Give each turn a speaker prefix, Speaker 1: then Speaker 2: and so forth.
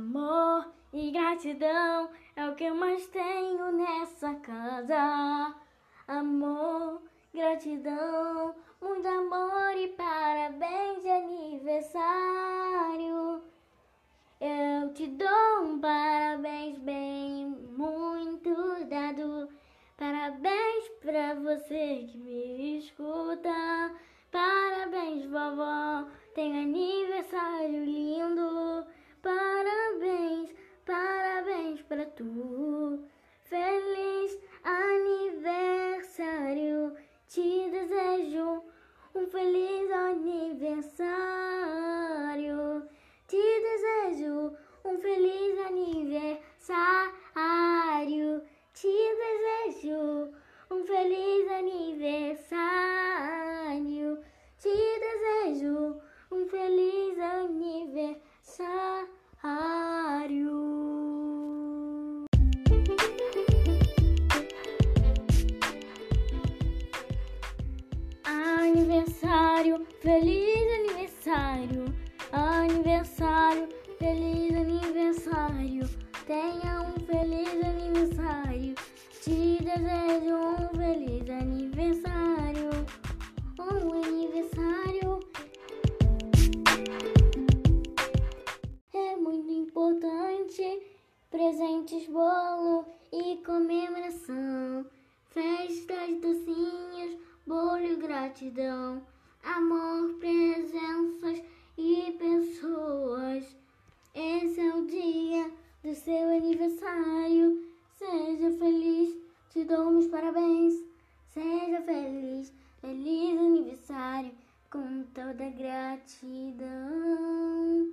Speaker 1: Amor e gratidão é o que eu mais tenho nessa casa. Amor, gratidão, muito amor e parabéns de aniversário. Eu te dou um parabéns bem muito dado. Parabéns pra você que me escuta. Parabéns, feliz aniversário. Aniversário, feliz aniversário. Aniversário, feliz aniversário. Tenha um feliz aniversário. Te desejo um feliz aniversário. Um aniversário é muito importante. Presentes, bolo e comemoração. Festas, docinhos, bolho, gratidão, amor, presenças e pessoas. Esse é o dia do seu aniversário. Seja feliz, te dou meus parabéns. Seja feliz, feliz aniversário, com toda gratidão.